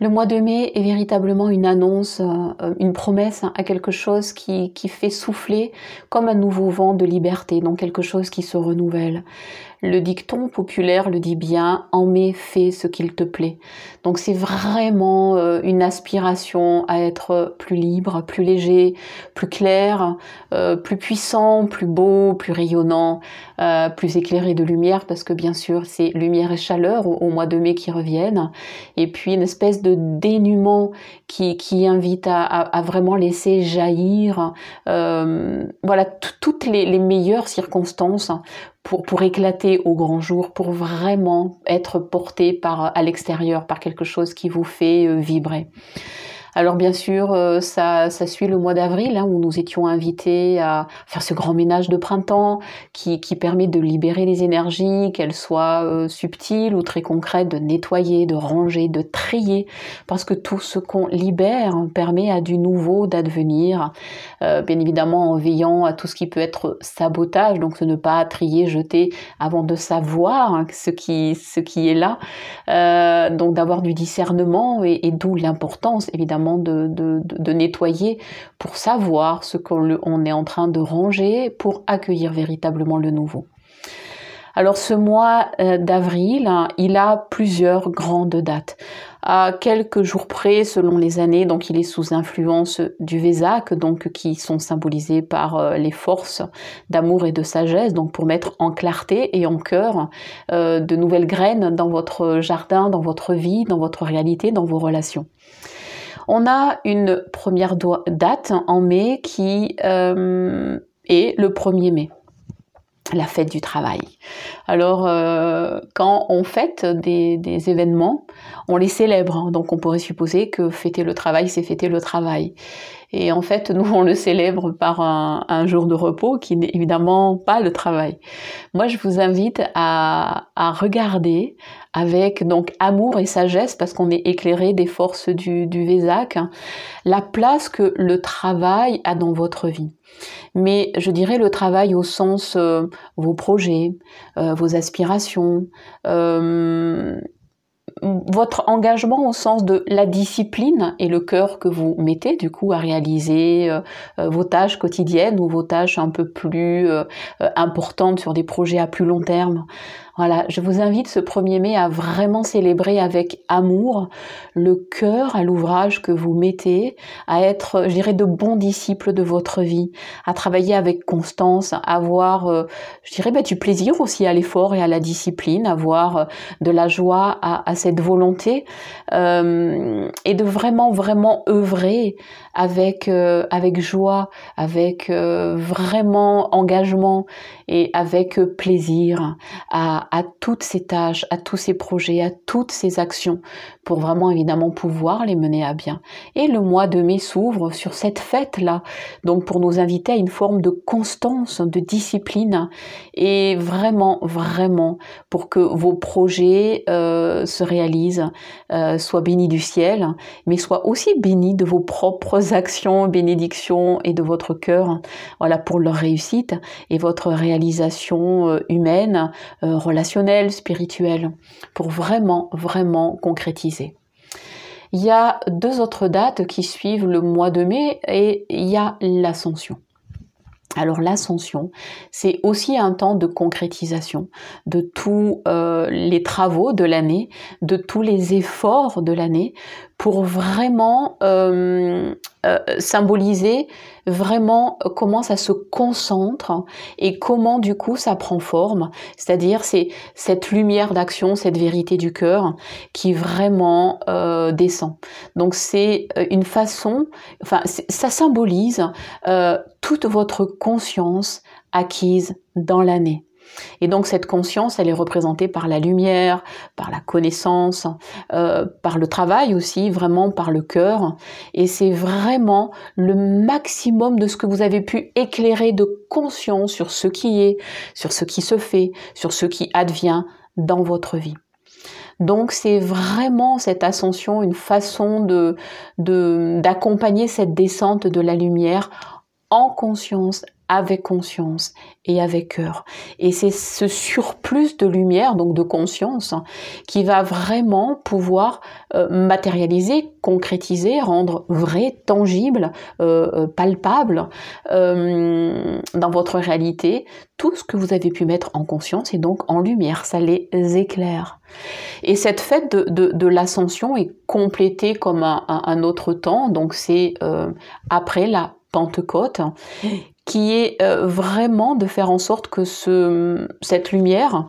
Le mois de mai est véritablement une annonce, euh, une promesse à quelque chose qui, qui fait souffler comme un nouveau vent de liberté, donc quelque chose qui se renouvelle. Le dicton populaire le dit bien, en mai fais ce qu'il te plaît. Donc c'est vraiment euh, une aspiration à être plus libre, plus léger, plus clair, euh, plus puissant, plus beau, plus rayonnant, euh, plus éclairé de lumière, parce que bien sûr c'est lumière et chaleur au, mois de mai qui reviennent. Et puis une espèce de dénuement qui, invite à, vraiment laisser jaillir voilà toutes les meilleures circonstances pour, pour éclater au grand jour, pour vraiment être porté par à l'extérieur, par quelque chose qui vous fait euh, vibrer. Alors bien sûr, euh, ça, suit le mois d'avril hein, où nous étions invités à faire ce grand ménage de printemps qui, permet de libérer les énergies, qu'elles soient euh, subtiles ou très concrètes, de nettoyer, de ranger, de trier, parce que tout ce qu'on libère permet à du nouveau d'advenir, euh, bien évidemment en veillant à tout ce qui peut être sabotage, donc de ne pas trier, jeter avant de savoir ce, qui, ce qui est là, donc d'avoir du discernement et d'où l'importance évidemment de, nettoyer pour savoir ce qu'on est en train de ranger pour accueillir véritablement le nouveau. Alors ce mois euh, d'avril, hein, il a plusieurs grandes dates. À quelques jours près, selon les années, donc il est sous influence du Vésac, donc qui sont symbolisés par euh, les forces d'amour et de sagesse, donc pour mettre en clarté et en cœur euh, de nouvelles graines dans votre jardin, dans votre vie, dans votre réalité, dans vos relations. On a une première date en mai qui euh, est le 1er mai la fête du travail. Alors, euh, quand on fête des, événements, on les célèbre. Donc, on pourrait supposer que fêter le travail, c'est fêter le travail. Et en fait, nous, on le célèbre par un, jour de repos qui n'est évidemment pas le travail. Moi, je vous invite à, regarder avec donc amour et sagesse, parce qu'on est éclairé des forces du, du Vésac, la place que le travail a dans votre vie. Mais je dirais le travail au sens euh, vos projets, euh, vos aspirations, euh, votre engagement au sens de la discipline et le cœur que vous mettez du coup à réaliser euh, euh, vos tâches quotidiennes ou vos tâches un peu plus euh, importantes sur des projets à plus long terme. Voilà, je vous invite ce 1er mai à vraiment célébrer avec amour le cœur à l'ouvrage que vous mettez, à être, je dirais, de bons disciples de votre vie, à travailler avec constance, à avoir, euh, je dirais, bah, du plaisir aussi à l'effort et à la discipline, avoir euh, de la joie à, cette volonté euh, et de vraiment, vraiment œuvrer avec, avec joie, avec vraiment engagement et avec plaisir à, à, toutes ces tâches, à tous ces projets, à toutes ces actions pour vraiment évidemment pouvoir les mener à bien. Et le mois de mai s'ouvre sur cette fête-là, donc pour nous inviter à une forme de constance, de discipline, et vraiment, vraiment, pour que vos projets euh, se réalisent, euh, soient bénis du ciel, mais soient aussi bénis de vos propres actions, bénédictions et de votre cœur, voilà, pour leur réussite et votre réalisation euh, humaine, relationnelle, spirituelle, pour vraiment, vraiment concrétiser il y a deux autres dates qui suivent le mois de mai et il y a l'ascension. Alors l'ascension, c'est aussi un temps de concrétisation de tous euh, les travaux de l'année, de tous les efforts de l'année, pour vraiment euh, euh, symboliser vraiment comment ça se concentre et comment du coup ça prend forme. C'est-à-dire c'est cette lumière d'action, cette vérité du cœur qui vraiment euh, descend. Donc c'est une façon, enfin ça symbolise toute votre conscience acquise dans l'année. Et donc cette conscience, elle est représentée par la lumière, par la connaissance, euh, par le travail aussi, vraiment par le cœur. Et c'est vraiment le maximum de ce que vous avez pu éclairer de conscience sur ce qui est, sur ce qui se fait, sur ce qui advient dans votre vie. Donc c'est vraiment cette ascension, une façon d'accompagner cette descente de la lumière en conscience avec conscience et avec cœur. Et c'est ce surplus de lumière, donc de conscience, qui va vraiment pouvoir euh, matérialiser, concrétiser, rendre vrai, tangible, euh, euh, palpable dans votre réalité tout ce que vous avez pu mettre en conscience et donc en lumière. Ça les éclaire. Et cette fête de, l'ascension est complétée comme un, un autre temps, donc c'est après la Pentecôte, qui est euh, vraiment de faire en sorte que ce, cette lumière,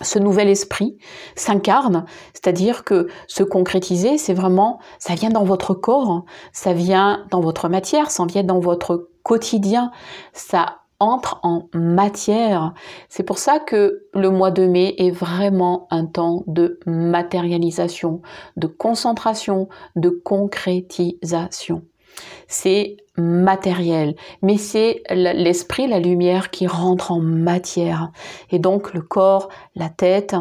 ce nouvel esprit s'incarne, c'est-à-dire que se concrétiser, c'est vraiment, ça vient dans votre corps, ça vient dans votre matière, ça vient dans votre quotidien, ça entre en matière. C'est pour ça que le mois de mai est vraiment un temps de matérialisation, de concentration, de concrétisation c'est matériel, mais c'est l'esprit, la lumière qui rentre en matière. Et donc le corps, la tête,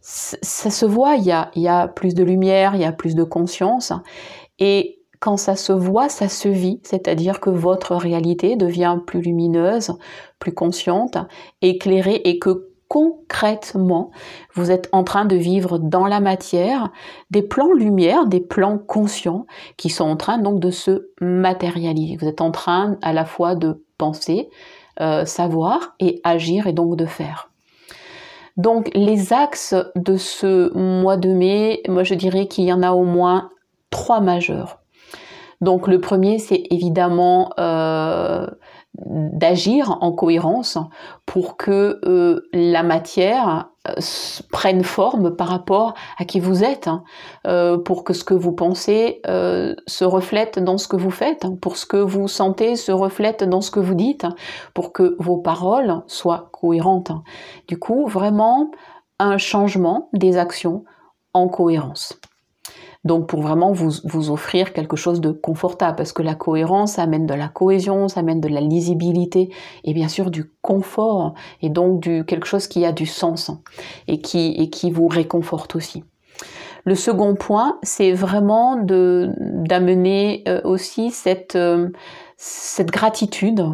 ça se voit, il y a, plus de lumière, il y a plus de conscience. Et quand ça se voit, ça se vit, c'est-à-dire que votre réalité devient plus lumineuse, plus consciente, éclairée et que concrètement, vous êtes en train de vivre dans la matière des plans lumière, des plans conscients qui sont en train donc de se matérialiser. Vous êtes en train à la fois de penser, euh, savoir et agir et donc de faire. Donc les axes de ce mois de mai, moi je dirais qu'il y en a au moins trois majeurs. Donc le premier c'est évidemment euh, d'agir en cohérence pour que euh, la matière euh, prenne forme par rapport à qui vous êtes, hein. euh, pour que ce que vous pensez se reflète dans ce que vous faites, hein. pour ce que vous sentez se reflète dans ce que vous dites, pour que vos paroles soient cohérentes. Du coup, vraiment un changement des actions en cohérence. Donc pour vraiment vous, vous offrir quelque chose de confortable, parce que la cohérence amène de la cohésion, ça amène de la lisibilité et bien sûr du confort et donc du quelque chose qui a du sens et qui, et qui vous réconforte aussi. Le second point, c'est vraiment de d'amener euh, aussi cette euh, cette gratitude,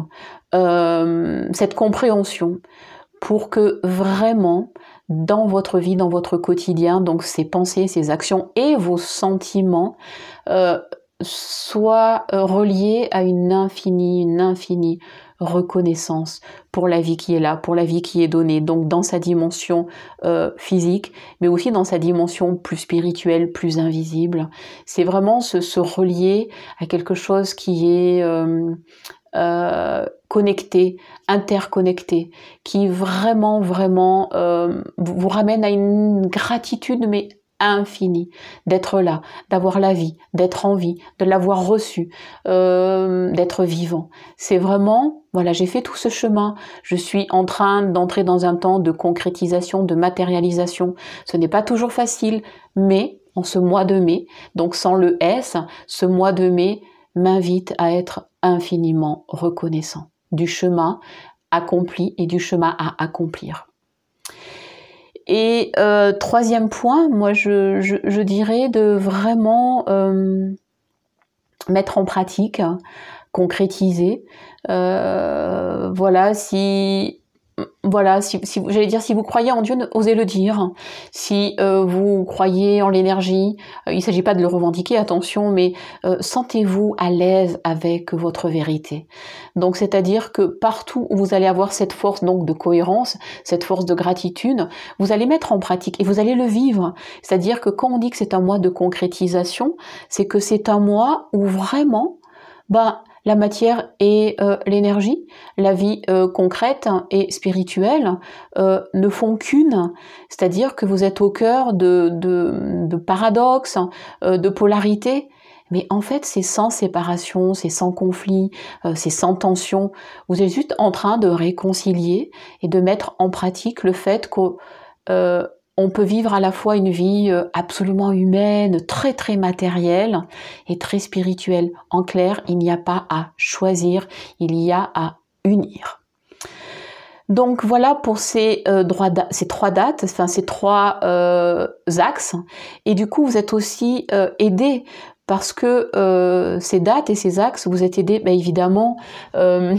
euh, cette compréhension pour que vraiment dans votre vie, dans votre quotidien, donc ces pensées, ces actions et vos sentiments euh, soient euh, reliés à une infinie, une infinie reconnaissance pour la vie qui est là, pour la vie qui est donnée, donc dans sa dimension euh, physique, mais aussi dans sa dimension plus spirituelle, plus invisible. C'est vraiment se, se, relier à quelque chose qui est euh, connecté, interconnecté, qui vraiment, vraiment euh, vous ramène à une gratitude, mais infinie, d'être là, d'avoir la vie, d'être en vie, de l'avoir reçu, euh, d'être vivant. C'est vraiment, voilà, j'ai fait tout ce chemin, je suis en train d'entrer dans un temps de concrétisation, de matérialisation. Ce n'est pas toujours facile, mais en ce mois de mai, donc sans le S, ce mois de mai m'invite à être infiniment reconnaissant du chemin accompli et du chemin à accomplir. Et euh, troisième point, moi je, dirais de vraiment euh, mettre en pratique, concrétiser. Euh, voilà, si voilà, si, j'allais dire, si vous croyez en Dieu, osez le dire. Si euh, vous croyez en l'énergie, euh, il ne s'agit pas de le revendiquer, attention, mais euh, sentez-vous à l'aise avec votre vérité. Donc, c'est-à-dire que partout où vous allez avoir cette force donc de cohérence, cette force de gratitude, vous allez mettre en pratique et vous allez le vivre. C'est-à-dire que quand on dit que c'est un mois de concrétisation, c'est que c'est un mois où vraiment, ben, la matière et euh, l'énergie, la vie euh, concrète et spirituelle euh, ne font qu'une, c'est-à-dire que vous êtes au cœur de, de, de paradoxes, de polarités, mais en fait c'est sans séparation, c'est sans conflit, c'est sans tension. Vous êtes juste en train de réconcilier et de mettre en pratique le fait que on peut vivre à la fois une vie euh, absolument humaine, très très matérielle et très spirituelle. En clair, il n'y a pas à choisir, il y a à unir. Donc voilà pour ces, euh, trois dates, enfin ces trois euh, axes. Et du coup, vous êtes aussi aidé parce que euh, ces dates et ces axes vous êtes aidés, bah, évidemment, euh,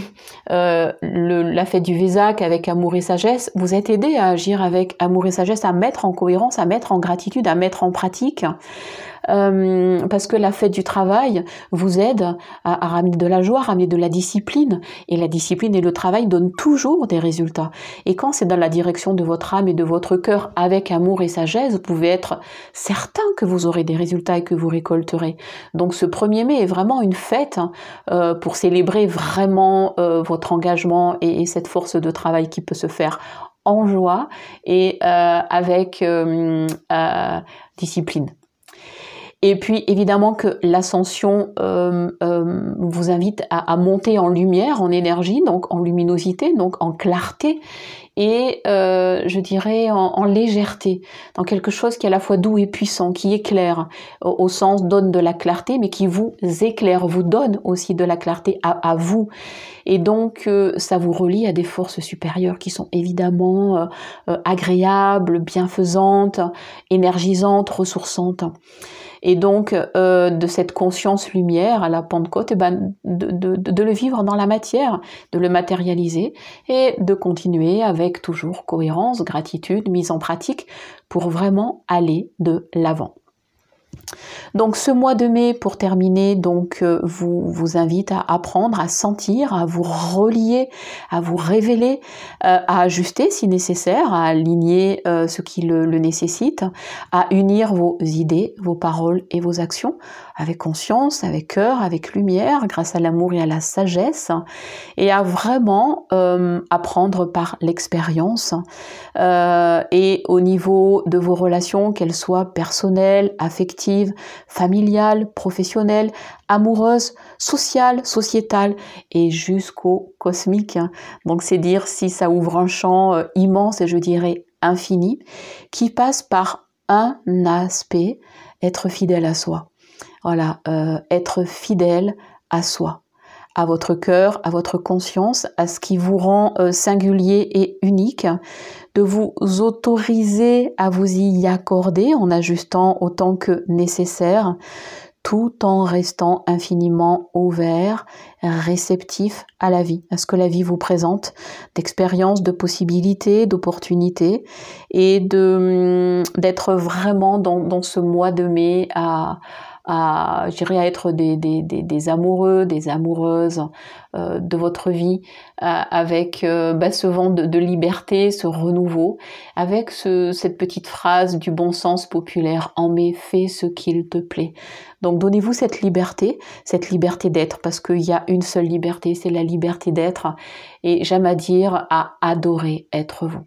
euh, la fête du Vésac avec amour et sagesse, vous êtes aidés à agir avec amour et sagesse, à mettre en cohérence, à mettre en gratitude, à mettre en pratique euh, parce que la fête du travail vous aide à, ramener de la joie, à ramener de la discipline. Et la discipline et le travail donnent toujours des résultats. Et quand c'est dans la direction de votre âme et de votre cœur avec amour et sagesse, vous pouvez être certain que vous aurez des résultats et que vous récolterez. Donc ce 1er mai est vraiment une fête euh, pour célébrer vraiment euh, votre engagement et, et, cette force de travail qui peut se faire en joie et avec discipline. Et puis évidemment que l'ascension euh, euh, vous invite à, monter en lumière, en énergie, donc en luminosité, donc en clarté et euh, je dirais en, légèreté, dans quelque chose qui est à la fois doux et puissant, qui éclaire au, sens donne de la clarté, mais qui vous éclaire, vous donne aussi de la clarté à, vous. Et donc ça vous relie à des forces supérieures qui sont évidemment agréables, bienfaisantes, énergisantes, ressourçantes. Et donc, euh, de cette conscience lumière à la Pentecôte, eh ben, de, le vivre dans la matière, de le matérialiser et de continuer avec toujours cohérence, gratitude, mise en pratique pour vraiment aller de l'avant. Donc ce mois de mai, pour terminer, donc euh, vous vous invite à apprendre à sentir, à vous relier, à vous révéler, euh, à ajuster si nécessaire, à aligner euh, ce qui le, le, nécessite, à unir vos idées, vos paroles et vos actions avec conscience, avec cœur, avec lumière, grâce à l'amour et à la sagesse, et à vraiment apprendre par l'expérience et au niveau de vos relations, qu'elles soient personnelles, affectives, familiale, professionnelle, amoureuse, sociale, sociétale et jusqu'au cosmique. Donc c'est dire si ça ouvre un champ euh, immense et je dirais infini, qui passe par un aspect, être fidèle à soi. Voilà, euh, être fidèle à soi à votre cœur, à votre conscience, à ce qui vous rend euh, singulier et unique, de vous autoriser à vous y accorder en ajustant autant que nécessaire, tout en restant infiniment ouvert, réceptif à la vie, à ce que la vie vous présente, d'expériences, de possibilités, d'opportunités, et hum, d'être vraiment dans, dans ce mois de mai à à, je dirais, à être des, des, des, amoureux, des amoureuses euh, de votre vie, euh, avec euh, bah, ce vent de, de, liberté, ce renouveau, avec ce, cette petite phrase du bon sens populaire en mai, fais ce qu'il te plaît. Donc donnez-vous cette liberté, cette liberté d'être, parce qu'il y a une seule liberté, c'est la liberté d'être, et j'aime à dire à adorer être vous.